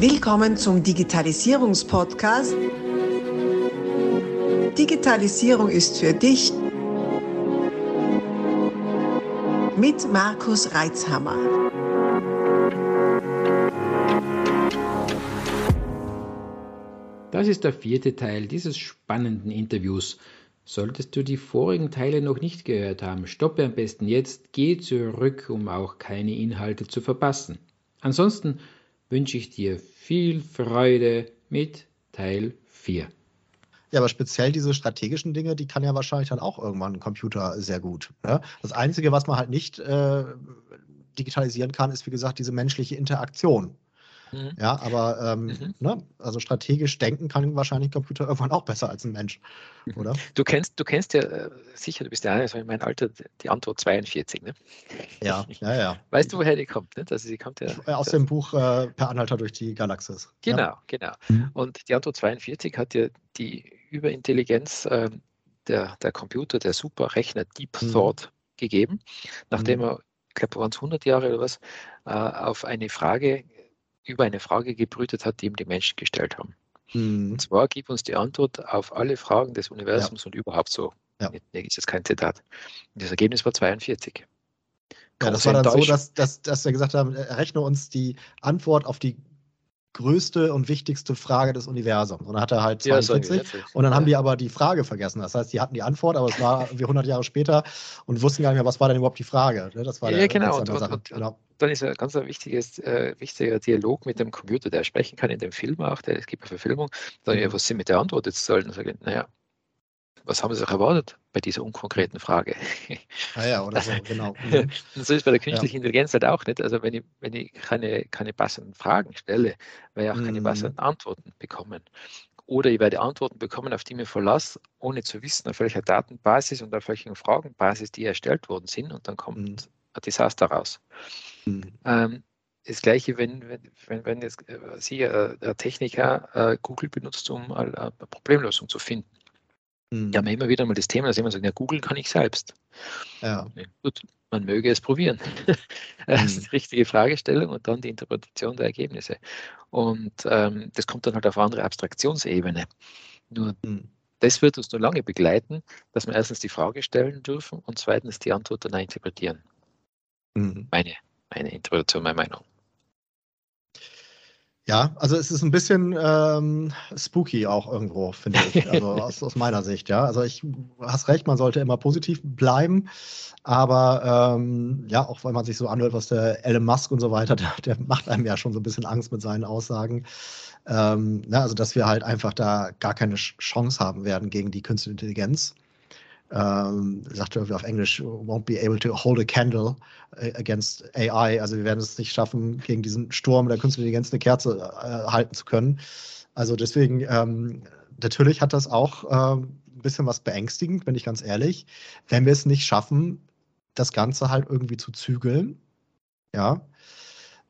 Willkommen zum Digitalisierungspodcast. Digitalisierung ist für dich mit Markus Reitzhammer. Das ist der vierte Teil dieses spannenden Interviews. Solltest du die vorigen Teile noch nicht gehört haben, stoppe am besten jetzt, geh zurück, um auch keine Inhalte zu verpassen. Ansonsten wünsche ich dir viel Freude mit Teil 4. Ja, aber speziell diese strategischen Dinge, die kann ja wahrscheinlich dann auch irgendwann ein Computer sehr gut. Ne? Das Einzige, was man halt nicht äh, digitalisieren kann, ist wie gesagt diese menschliche Interaktion. Mhm. Ja, aber ähm, mhm. ne, also strategisch denken kann wahrscheinlich ein Computer irgendwann auch besser als ein Mensch, mhm. oder? Du kennst, du kennst ja äh, sicher, du bist ja also in meinem Alter die Antwort 42, ne? Ja, ja, ja. Weißt du, woher die kommt? Ne? Also sie kommt ja äh, aus dem Buch äh, Per Anhalter durch die Galaxis. Genau, ja. genau. Mhm. Und die Antwort 42 hat ja die Überintelligenz äh, der, der Computer, der Superrechner Deep mhm. Thought gegeben, nachdem er, ich glaube, waren es 100 Jahre oder was, äh, auf eine Frage über eine Frage gebrütet hat, die ihm die Menschen gestellt haben. Mhm. Und zwar gib uns die Antwort auf alle Fragen des Universums ja. und überhaupt so. Ja. Das ist jetzt kein Zitat. Und das Ergebnis war 42. Ja, das war dann so, dass, dass, dass wir gesagt haben, errechne uns die Antwort auf die größte und wichtigste Frage des Universums. Und dann hat er halt 42 ja, und dann haben die aber die Frage vergessen. Das heißt, die hatten die Antwort, aber es war wie 100 Jahre später und wussten gar nicht mehr, was war denn überhaupt die Frage. Ne? Das war ja, der, genau. Und, und, genau. dann ist ein ganz wichtiges, äh, wichtiger Dialog mit dem Computer, der sprechen kann in dem Film auch, der, es gibt eine Verfilmung. Dann, mhm. ja, was sind mit der Antwort jetzt sollen? Naja, was haben Sie sich erwartet bei dieser unkonkreten Frage? Ah ja, oder so, genau. Mhm. so ist bei der künstlichen ja. Intelligenz halt auch nicht. Also wenn ich, wenn ich keine, keine passenden Fragen stelle, werde ich auch keine mhm. passenden Antworten bekommen. Oder ich werde Antworten bekommen, auf die ich mir verlasse, ohne zu wissen, auf welcher Datenbasis und auf welchen Fragenbasis die erstellt worden sind. Und dann kommt mhm. ein Desaster raus. Mhm. Ähm, das Gleiche, wenn, wenn, wenn jetzt äh, Sie, äh, der Techniker, äh, Google benutzt, um eine Problemlösung zu finden. Mhm. Ja, immer wieder mal das Thema, dass jemand sagt, ja, googeln kann ich selbst. Ja. gut, man möge es probieren. das ist mhm. die richtige Fragestellung und dann die Interpretation der Ergebnisse. Und ähm, das kommt dann halt auf andere Abstraktionsebene. Nur mhm. das wird uns nur lange begleiten, dass wir erstens die Frage stellen dürfen und zweitens die Antwort dann interpretieren. Mhm. Meine, meine Interpretation, meine Meinung. Ja, also es ist ein bisschen ähm, spooky auch irgendwo, finde ich, also aus, aus, meiner Sicht, ja. Also ich hast recht, man sollte immer positiv bleiben, aber ähm, ja, auch weil man sich so anhört, was der Elon Musk und so weiter, der, der macht einem ja schon so ein bisschen Angst mit seinen Aussagen. Ähm, na, also dass wir halt einfach da gar keine Chance haben werden gegen die künstliche Intelligenz ähm, sagt irgendwie auf Englisch, won't be able to hold a candle äh, against AI. Also wir werden es nicht schaffen, gegen diesen Sturm der künstlichen Intelligenz eine Kerze äh, halten zu können. Also deswegen, ähm, natürlich hat das auch äh, ein bisschen was beängstigend, bin ich ganz ehrlich, wenn wir es nicht schaffen, das Ganze halt irgendwie zu zügeln. Ja.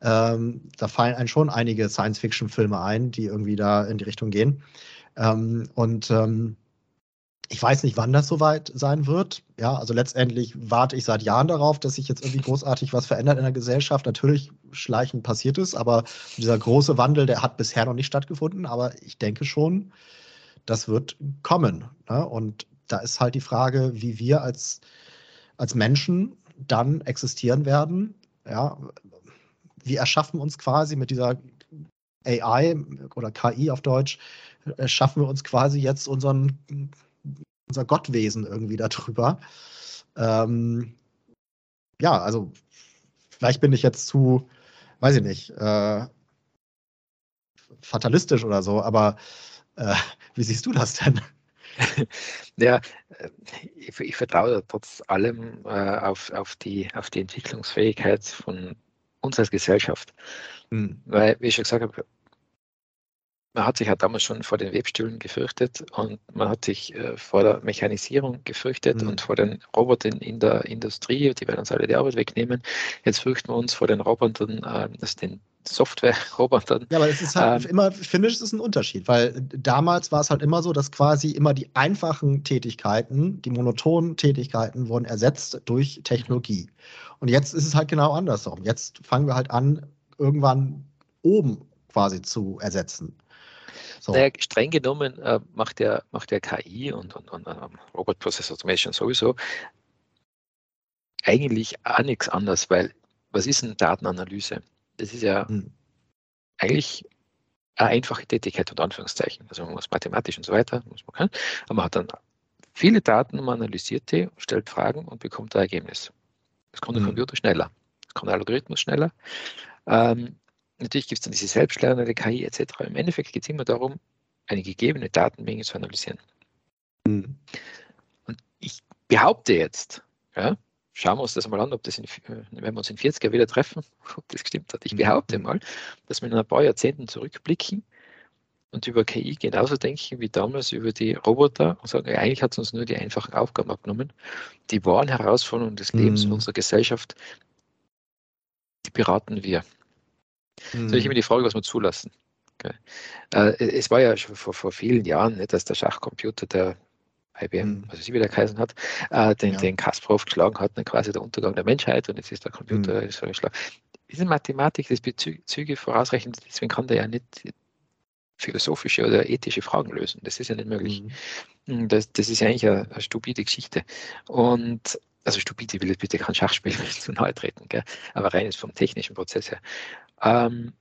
Ähm, da fallen einem schon einige Science-Fiction-Filme ein, die irgendwie da in die Richtung gehen. Ähm, und ähm, ich weiß nicht, wann das soweit sein wird. Ja, also letztendlich warte ich seit Jahren darauf, dass sich jetzt irgendwie großartig was verändert in der Gesellschaft. Natürlich schleichend passiert es, aber dieser große Wandel, der hat bisher noch nicht stattgefunden. Aber ich denke schon, das wird kommen. Ne? Und da ist halt die Frage, wie wir als, als Menschen dann existieren werden. Ja, wir erschaffen uns quasi mit dieser AI oder KI auf Deutsch, schaffen wir uns quasi jetzt unseren unser Gottwesen irgendwie darüber. Ähm, ja, also vielleicht bin ich jetzt zu, weiß ich nicht, äh, fatalistisch oder so, aber äh, wie siehst du das denn? Ja, äh, ich, ich vertraue trotz allem äh, auf, auf, die, auf die Entwicklungsfähigkeit von uns als Gesellschaft. Hm. Weil, wie ich schon gesagt habe, man hat sich ja damals schon vor den Webstühlen gefürchtet und man hat sich äh, vor der Mechanisierung gefürchtet mhm. und vor den Robotern in der Industrie, die werden uns alle die Arbeit wegnehmen. Jetzt fürchten wir uns vor den Robotern, äh, also den Software-Robotern. Ja, aber es ist halt ähm, immer, ich finde, es ist ein Unterschied, weil damals war es halt immer so, dass quasi immer die einfachen Tätigkeiten, die monotonen Tätigkeiten wurden ersetzt durch Technologie. Und jetzt ist es halt genau andersrum. Jetzt fangen wir halt an, irgendwann oben quasi zu ersetzen. So. Naja, streng genommen äh, macht, der, macht der KI und, und, und um, Robot Process Automation sowieso eigentlich auch nichts anderes, weil was ist eine Datenanalyse? Das ist ja hm. eigentlich eine einfache Tätigkeit unter Anführungszeichen. Also man muss mathematisch und so weiter, muss man können, aber man hat dann viele Daten, man analysiert die, stellt Fragen und bekommt ein Ergebnis. Das kann der mhm. Computer schneller, das kann der Algorithmus schneller. Ähm, natürlich gibt es dann diese selbstlernende KI etc. Im Endeffekt geht es immer darum, eine gegebene Datenmenge zu analysieren. Mhm. Und ich behaupte jetzt, ja, schauen wir uns das mal an, ob das in, wenn wir uns in 40 Jahren wieder treffen, ob das gestimmt hat. Ich mhm. behaupte mal, dass wir in ein paar Jahrzehnten zurückblicken und über KI genauso denken wie damals über die Roboter und sagen, eigentlich hat es uns nur die einfachen Aufgaben abgenommen. Die wahren Herausforderungen des Lebens mhm. unserer Gesellschaft, die beraten wir. Mhm. So ich immer die Frage, was wir zulassen. Okay. Äh, es war ja schon vor, vor vielen Jahren, nicht, dass der Schachcomputer der IBM, mhm. also sie wieder geheißen hat, äh, den, ja. den Kasparov geschlagen hat, dann quasi der Untergang der Menschheit und jetzt ist der Computer mhm. so geschlagen. Diese Mathematik, das Bezüge vorausrechnen, deswegen kann der ja nicht philosophische oder ethische Fragen lösen. Das ist ja nicht möglich. Mhm. Hm, das, das ist ja eigentlich eine, eine, stupide Geschichte. Und also stupide will jetzt bitte kein Schachspiel zu nahe treten, gell? aber rein ist vom technischen Prozess her. Ähm,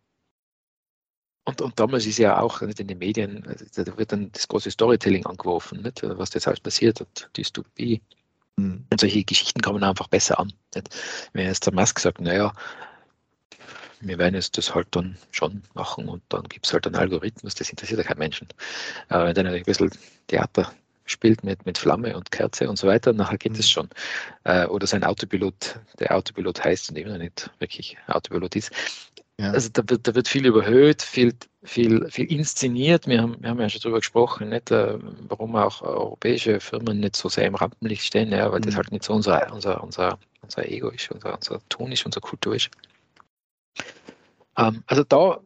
und, und, damals ist ja auch nicht in den Medien, also da wird dann das große Storytelling angeworfen, nicht? was jetzt alles passiert hat, Dystopie. Mhm. Und solche Geschichten kommen einfach besser an. Nicht? Wenn jetzt der Musk sagt, naja, wir werden jetzt das halt dann schon machen und dann gibt es halt einen Algorithmus, das interessiert ja keinen Menschen. Aber wenn dann ein bisschen Theater spielt mit, mit Flamme und Kerze und so weiter, nachher geht es mhm. schon. Äh, oder sein Autopilot, der Autopilot heißt und eben noch nicht wirklich Autopilot ist. Ja. Also da wird, da wird viel überhöht, viel, viel, viel inszeniert. Wir haben, wir haben ja schon darüber gesprochen, nicht, äh, warum auch europäische Firmen nicht so sehr im Rampenlicht stehen, ja, weil mhm. das halt nicht so unser, unser, unser, unser Ego ist, unser, unser Ton ist, unsere Kultur ist. Ähm, also da,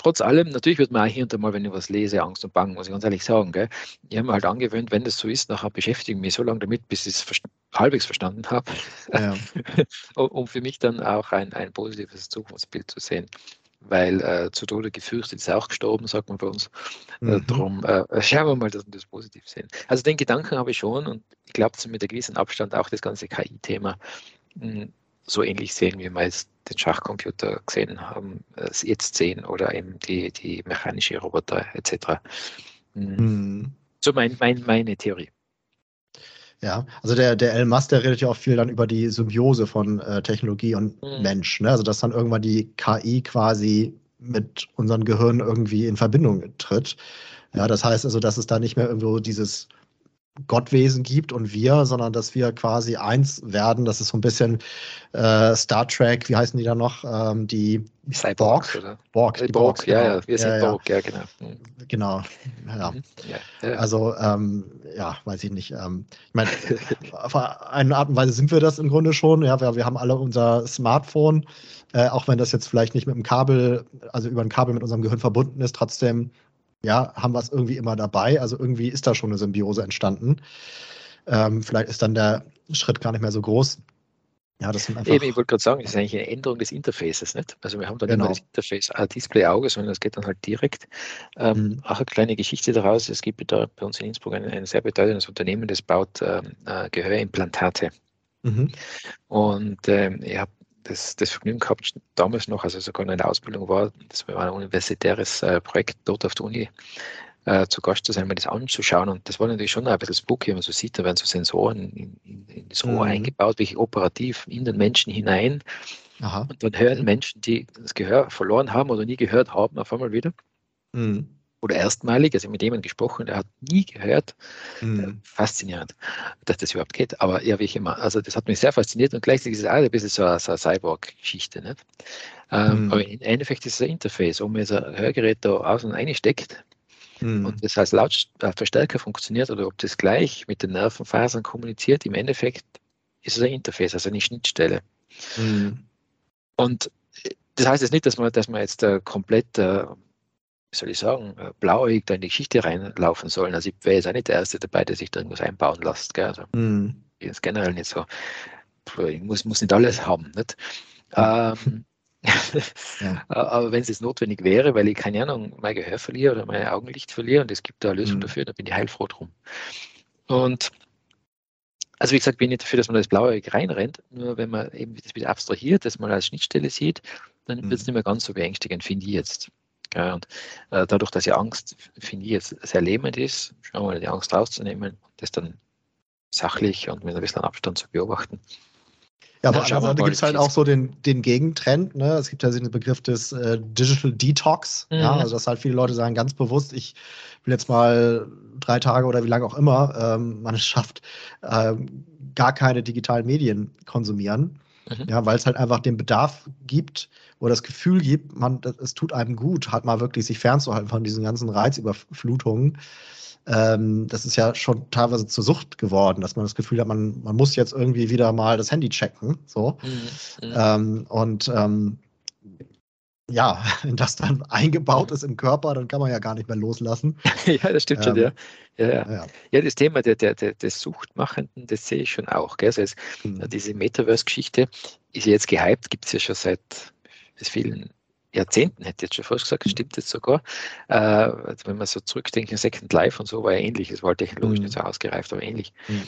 trotz allem, natürlich wird man auch hier und da mal, wenn ich was lese, Angst und Bang, muss ich ganz ehrlich sagen. Gell? Ich habe mir halt angewöhnt, wenn das so ist, nachher beschäftige ich mich so lange damit, bis ich es halbwegs verstanden habe, ja. um für mich dann auch ein, ein positives Zukunftsbild zu sehen weil äh, zu Tode gefürchtet ist auch gestorben, sagt man bei uns. Äh, mhm. Äh, darum äh, schauen wir mal, dass wir das positiv sehen. Also den Gedanken habe ich schon und ich glaube, mit einem gewissen Abstand auch das ganze KI-Thema hm, so ähnlich sehen, wie wir jetzt den Schachcomputer gesehen haben, es jetzt sehen oder eben die, die mechanische Roboter etc. Hm. Mhm. So mein, mein, meine Theorie. Ja, also der, der Elon der redet ja auch viel dann über die Symbiose von äh, Technologie und mhm. Mensch. Ne? Also dass dann irgendwann die KI quasi mit unseren Gehirnen irgendwie in Verbindung tritt. Ja, das heißt also, dass es da nicht mehr irgendwo dieses Gottwesen gibt und wir, sondern dass wir quasi eins werden. Das ist so ein bisschen äh, Star Trek, wie heißen die da noch? Ähm, die Cyborg, oder? Borg, die Borg, Borg ja, genau. ja, wir sind ja, Borg, ja, genau. Mhm. Genau, ja. Mhm. ja also, ähm, ja, weiß ich nicht. Ähm, ich meine, auf eine Art und Weise sind wir das im Grunde schon. Ja, wir, wir haben alle unser Smartphone, äh, auch wenn das jetzt vielleicht nicht mit dem Kabel, also über ein Kabel mit unserem Gehirn verbunden ist, trotzdem ja, haben wir es irgendwie immer dabei. Also irgendwie ist da schon eine Symbiose entstanden. Ähm, vielleicht ist dann der Schritt gar nicht mehr so groß. Ja, das sind einfach Eben, ich wollte gerade sagen, das ist eigentlich eine Änderung des Interfaces. Nicht? Also wir haben dann genau. das Interface ein Display-Auge, sondern das geht dann halt direkt. Ähm, mhm. Auch eine kleine Geschichte daraus. Es gibt da bei uns in Innsbruck ein, ein sehr bedeutendes Unternehmen, das baut ähm, äh, Gehörimplantate. Mhm. Und ähm, ich habe das, das Vergnügen gehabt, damals noch, also sogar in der Ausbildung war, das war ein universitäres äh, Projekt dort auf der Uni, äh, zu Gast zu sein, mir das anzuschauen. Und das war natürlich schon ein bisschen spooky, wenn man so sieht, da werden so Sensoren in, in, in das Ohr mhm. eingebaut, wirklich operativ in den Menschen hinein. Aha. Und dann hören Menschen, die das Gehör verloren haben oder nie gehört haben, auf einmal wieder. Mhm oder erstmalig, also mit jemandem gesprochen, der hat nie gehört. Mhm. Faszinierend, dass das überhaupt geht. Aber ja, wie ich immer, also das hat mich sehr fasziniert und gleichzeitig ist es auch ein bisschen so eine, so eine Cyborg-Geschichte. Nicht? Ähm, mhm. Aber im Endeffekt ist es ein Interface, wo man jetzt ein Hörgerät da außen einsteckt mhm. und das als Lautverstärker funktioniert oder ob das gleich mit den Nervenfasern kommuniziert. Im Endeffekt ist es ein Interface, also eine Schnittstelle. Mhm. Und das heißt jetzt nicht, dass man, dass man jetzt äh, komplett äh, soll ich sagen, äh, blauäugig da in die Geschichte reinlaufen sollen. Also ich wäre jetzt auch nicht der Erste dabei, der sich da irgendwas einbauen lässt. Gell? Also, mm. Ich bin generell nicht so. Ich muss, muss nicht alles haben. Nicht? Ähm, ja. Aber wenn es jetzt notwendig wäre, weil ich keine Ahnung, mein Gehör verliere oder mein Augenlicht verliere und es gibt da eine Lösung mhm. dafür, dann bin ich heilfroh drum. Und also wie gesagt, bin ich nicht dafür, dass man das Blaue reinrennt, nur wenn man eben das wieder abstrahiert, dass man als Schnittstelle sieht, dann mhm. wird es nicht mehr ganz so beängstigend, finde ich jetzt. Ja, und äh, dadurch, dass ja Angst, finde ich, jetzt sehr lähmend ist, schauen wir mal, die Angst rauszunehmen, das dann sachlich und mit ein bisschen Abstand zu beobachten. Ja, aber andererseits gibt es halt auch so den, den Gegentrend. Ne? Es gibt ja den Begriff des äh, Digital Detox. Mhm. Ja? Also, dass halt viele Leute sagen, ganz bewusst, ich will jetzt mal drei Tage oder wie lange auch immer ähm, man es schafft, ähm, gar keine digitalen Medien konsumieren. Mhm. Ja, weil es halt einfach den Bedarf gibt oder das Gefühl gibt, man, es tut einem gut, halt mal wirklich sich fernzuhalten von diesen ganzen Reizüberflutungen. Ähm, das ist ja schon teilweise zur Sucht geworden, dass man das Gefühl hat, man, man muss jetzt irgendwie wieder mal das Handy checken. So. Mhm. mhm. Ähm, und ähm, ja, wenn das dann eingebaut ist im Körper, dann kann man ja gar nicht mehr loslassen. ja, das stimmt ähm, schon, ja. Ja, ja. ja. ja, das Thema der, der, der, des Suchtmachenden, das sehe ich schon auch. Gell? Also es, mhm. Diese Metaverse-Geschichte ist ja jetzt gehypt, gibt es ja schon seit vielen Jahrzehnten, hätte ich jetzt schon fast gesagt, mhm. stimmt jetzt sogar. Äh, also wenn man so zurückdenkt, Second Life und so war ja ähnlich. Es war technologisch mhm. nicht so ausgereift, aber ähnlich. Mhm.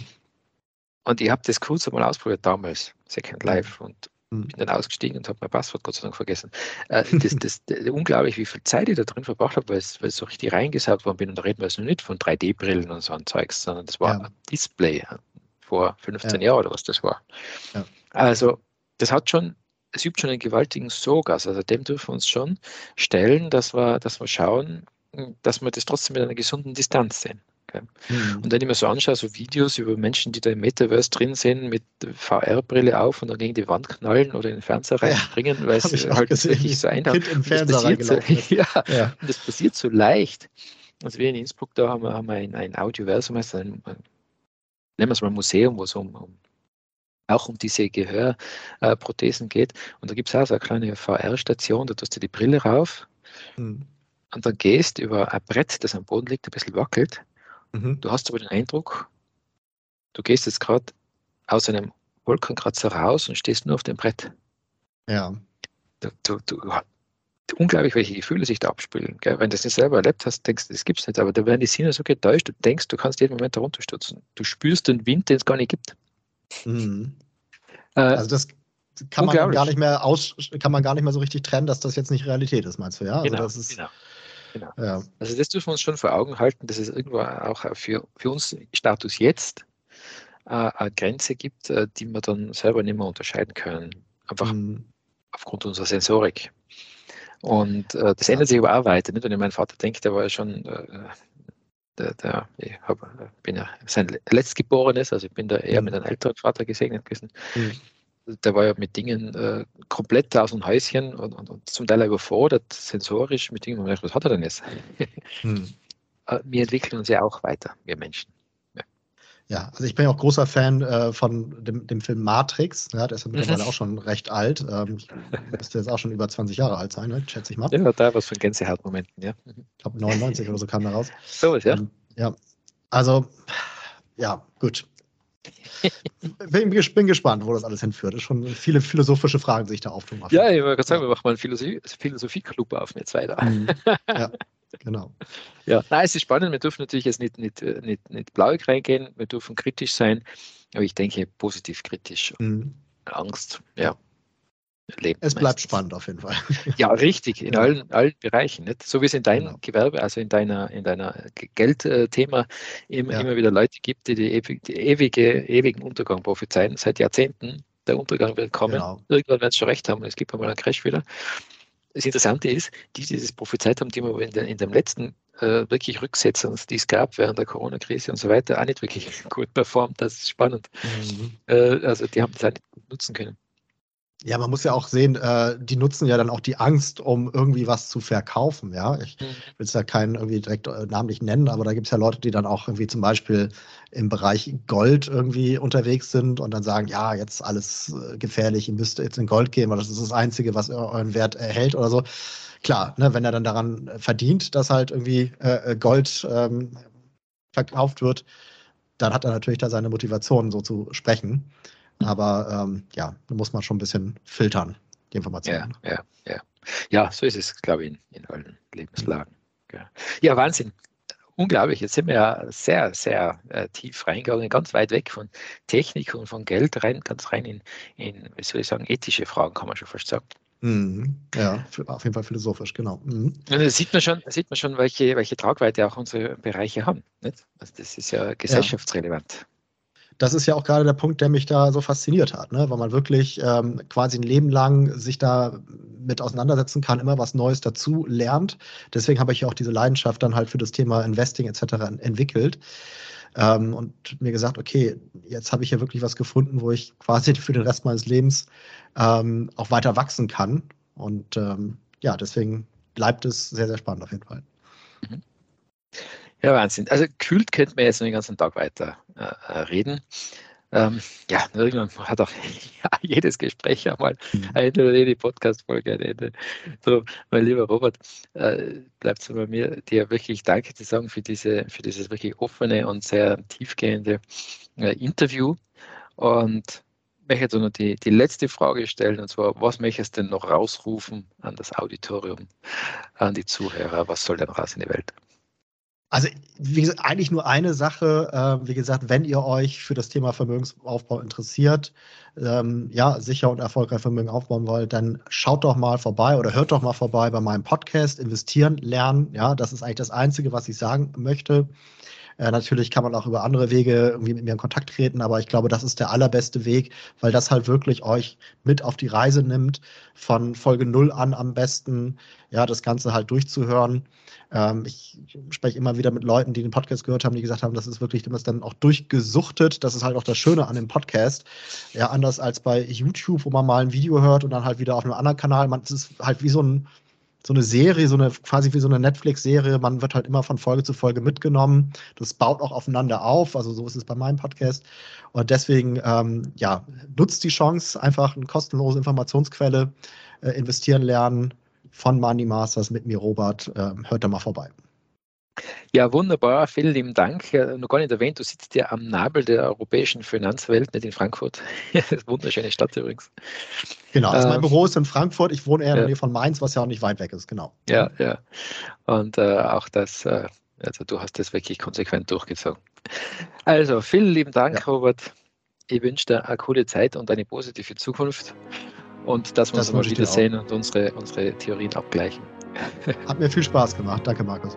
Und ich habe das kurz einmal ausprobiert damals, Second Life. Und. Bin dann ausgestiegen und habe mein Passwort Gott sei Dank vergessen. Äh, das, das, das, unglaublich, wie viel Zeit ich da drin verbracht habe, weil, ich so richtig reingesaugt worden bin. Und da reden wir jetzt noch nicht von 3D-Brillen und so ein Zeugs, sondern das war ja. ein Display äh, vor 15 ja. Jahren oder was das war. Ja. Also, das hat schon, es übt schon einen gewaltigen Sog aus. Also, dem dürfen wir uns schon stellen, dass wir, dass wir schauen, dass wir das trotzdem mit einer gesunden Distanz sehen. Mhm. Und wenn ich mir so anschaue, so Videos über Menschen, die da im Metaverse drin sind, mit VR-Brille auf und dann gegen die Wand knallen oder in den Fernseher reinspringen, ja, weil es halt wirklich so einfach im Fernseher das, so, ja, ja. Und das passiert so leicht. Also wir in Innsbruck, da haben wir, haben wir ein, ein Audioversum, also ein, ein, nennen wir es mal ein Museum, wo es um, um auch um diese Gehörprothesen geht. Und da gibt es auch so eine kleine VR-Station, da tust du die Brille rauf mhm. und dann gehst über ein Brett, das am Boden liegt, ein bisschen wackelt Mhm. Du hast aber den Eindruck, du gehst jetzt gerade aus einem Wolkenkratzer raus und stehst nur auf dem Brett. Ja. Du, du, du, unglaublich, welche Gefühle sich da abspielen. Gell? Wenn du das nicht selber erlebt hast, denkst du, das gibt es nicht. Aber da werden die Sinne so getäuscht, du denkst, du kannst jeden Moment herunterstürzen. Du spürst den Wind, den es gar nicht gibt. Mhm. Äh, also das kann man gar nicht mehr aus, kann man gar nicht mehr so richtig trennen, dass das jetzt nicht Realität ist, meinst du, ja? Also genau, das ist, genau. Genau. Ja. Also das dürfen wir uns schon vor Augen halten, dass es irgendwo auch für, für uns Status jetzt äh, eine Grenze gibt, äh, die wir dann selber nicht mehr unterscheiden können. Einfach mhm. aufgrund unserer Sensorik. Und äh, das ändert sich aber auch weiter. Nicht? Wenn ich meinen Vater denke, der war ja schon, äh, der, der, ich hab, bin ja sein Letztgeborenes, also ich bin da eher mhm. mit einem älteren Vater gesegnet gewesen. Mhm der war ja mit Dingen äh, komplett aus dem Häuschen und, und, und, zum Teil überfordert, sensorisch mit Dingen. Was hat er denn jetzt? Hm. Äh, wir entwickeln uns ja auch weiter, wir Menschen. Ja, ja also ich bin ja auch großer Fan äh, von dem, dem, Film Matrix. Ja, der ist ja mhm. mittlerweile auch schon recht alt. Ähm, müsste jetzt auch schon über 20 Jahre alt sein, ne? schätze ich mal. Ja, da was von Gänsehautmomenten, ja. Ich glaube 99 oder so kam da raus. So ist ja. Ähm, ja, also ja, gut bin, bin, gespannt, wo das alles hinführt. Es schon viele philosophische Fragen sich da auftun. Ja, ich wollte gerade sagen, wir machen mal einen Philosophie-Club Philosophie auf mit weiter. Mhm. Ja, genau. Ja, nein, es ist spannend. Wir dürfen natürlich jetzt nicht, nicht, nicht, nicht blauig reingehen, wir dürfen kritisch sein, aber ich denke positiv kritisch. Mhm. Angst, ja lebt. Es bleibt meistens. spannend auf jeden Fall. Ja, richtig, in allen, allen Bereichen. Nicht? So wie es in deinem genau. Gewerbe, also in deiner, in deiner Geldthema immer, ja. immer wieder Leute gibt, die, die, ewig, die ewige, ewigen Untergang prophezeien, seit Jahrzehnten. Der Untergang wird kommen. Genau. Irgendwann werden sie schon recht haben es gibt einmal einen Crash wieder. Das Interessante ist, die, die das prophezeit haben, die haben in, der, in dem letzten äh, wirklich Rücksetzer, die es gab während der Corona-Krise und so weiter, auch nicht wirklich gut performt. Das ist spannend. Mhm. Äh, also die haben das auch nicht gut nutzen können. Ja, man muss ja auch sehen, äh, die nutzen ja dann auch die Angst, um irgendwie was zu verkaufen. Ja, ich mhm. will es ja keinen irgendwie direkt äh, namentlich nennen, aber da gibt es ja Leute, die dann auch irgendwie zum Beispiel im Bereich Gold irgendwie unterwegs sind und dann sagen, ja, jetzt alles äh, gefährlich, ihr müsst jetzt in Gold gehen, weil das ist das Einzige, was euren Wert erhält oder so. Klar, ne, wenn er dann daran verdient, dass halt irgendwie äh, äh, Gold ähm, verkauft wird, dann hat er natürlich da seine Motivation, so zu sprechen. Aber ähm, ja, da muss man schon ein bisschen filtern. die Informationen. Ja, ja, ja. Ja, so ist es, glaube ich, in, in allen Lebenslagen. Ja. ja, Wahnsinn. Unglaublich. Jetzt sind wir ja sehr, sehr äh, tief reingegangen, ganz weit weg von Technik und von Geld rein, ganz rein in, in, wie soll ich sagen, ethische Fragen, kann man schon fast sagen. Mhm. Ja, auf jeden Fall philosophisch, genau. Mhm. Und da sieht man schon, sieht man schon welche, welche Tragweite auch unsere Bereiche haben. Nicht? Also das ist ja gesellschaftsrelevant. Das ist ja auch gerade der Punkt, der mich da so fasziniert hat, ne? weil man wirklich ähm, quasi ein Leben lang sich da mit auseinandersetzen kann, immer was Neues dazu lernt. Deswegen habe ich ja auch diese Leidenschaft dann halt für das Thema Investing etc. entwickelt. Ähm, und mir gesagt, okay, jetzt habe ich hier wirklich was gefunden, wo ich quasi für den Rest meines Lebens ähm, auch weiter wachsen kann. Und ähm, ja, deswegen bleibt es sehr, sehr spannend auf jeden Fall. Mhm. Ja, Wahnsinn. Also kühlt könnte man jetzt noch den ganzen Tag weiter äh, reden. Ähm, ja, irgendwann hat auch ja, jedes Gespräch einmal mhm. eine jede Podcast-Folge ein Ende. So, mein lieber Robert, äh, bleibt es bei mir, dir wirklich Danke zu sagen für, diese, für dieses wirklich offene und sehr tiefgehende äh, Interview. Und möchte jetzt noch die, die letzte Frage stellen, und zwar, was möchtest du denn noch rausrufen an das Auditorium, an die Zuhörer? Was soll denn raus in die Welt? Also, wie gesagt, eigentlich nur eine Sache. Äh, wie gesagt, wenn ihr euch für das Thema Vermögensaufbau interessiert, ähm, ja, sicher und erfolgreich Vermögen aufbauen wollt, dann schaut doch mal vorbei oder hört doch mal vorbei bei meinem Podcast Investieren lernen. Ja, das ist eigentlich das Einzige, was ich sagen möchte. Äh, natürlich kann man auch über andere Wege irgendwie mit mir in Kontakt treten, aber ich glaube, das ist der allerbeste Weg, weil das halt wirklich euch mit auf die Reise nimmt, von Folge 0 an am besten, ja, das Ganze halt durchzuhören. Ähm, ich spreche immer wieder mit Leuten, die den Podcast gehört haben, die gesagt haben, das ist wirklich immer dann auch durchgesuchtet. Das ist halt auch das Schöne an dem Podcast. Ja, anders als bei YouTube, wo man mal ein Video hört und dann halt wieder auf einem anderen Kanal. Man, es ist halt wie so ein, so eine Serie, so eine quasi wie so eine Netflix-Serie. Man wird halt immer von Folge zu Folge mitgenommen. Das baut auch aufeinander auf. Also so ist es bei meinem Podcast. Und deswegen, ähm, ja, nutzt die Chance, einfach eine kostenlose Informationsquelle äh, investieren lernen von Money Masters mit mir, Robert. Ähm, hört da mal vorbei. Ja, wunderbar. Vielen lieben Dank. Noch gar nicht erwähnt, du sitzt ja am Nabel der europäischen Finanzwelt, nicht in Frankfurt. wunderschöne Stadt übrigens. Genau, also mein ähm, Büro ist in Frankfurt. Ich wohne eher in der Nähe von Mainz, was ja auch nicht weit weg ist, genau. Ja, ja. Und äh, auch das, äh, also du hast das wirklich konsequent durchgezogen. Also, vielen lieben Dank, ja. Robert. Ich wünsche dir eine coole Zeit und eine positive Zukunft und dass wir das uns mal wiedersehen und unsere, unsere Theorien abgleichen. Hat mir viel Spaß gemacht. Danke, Markus.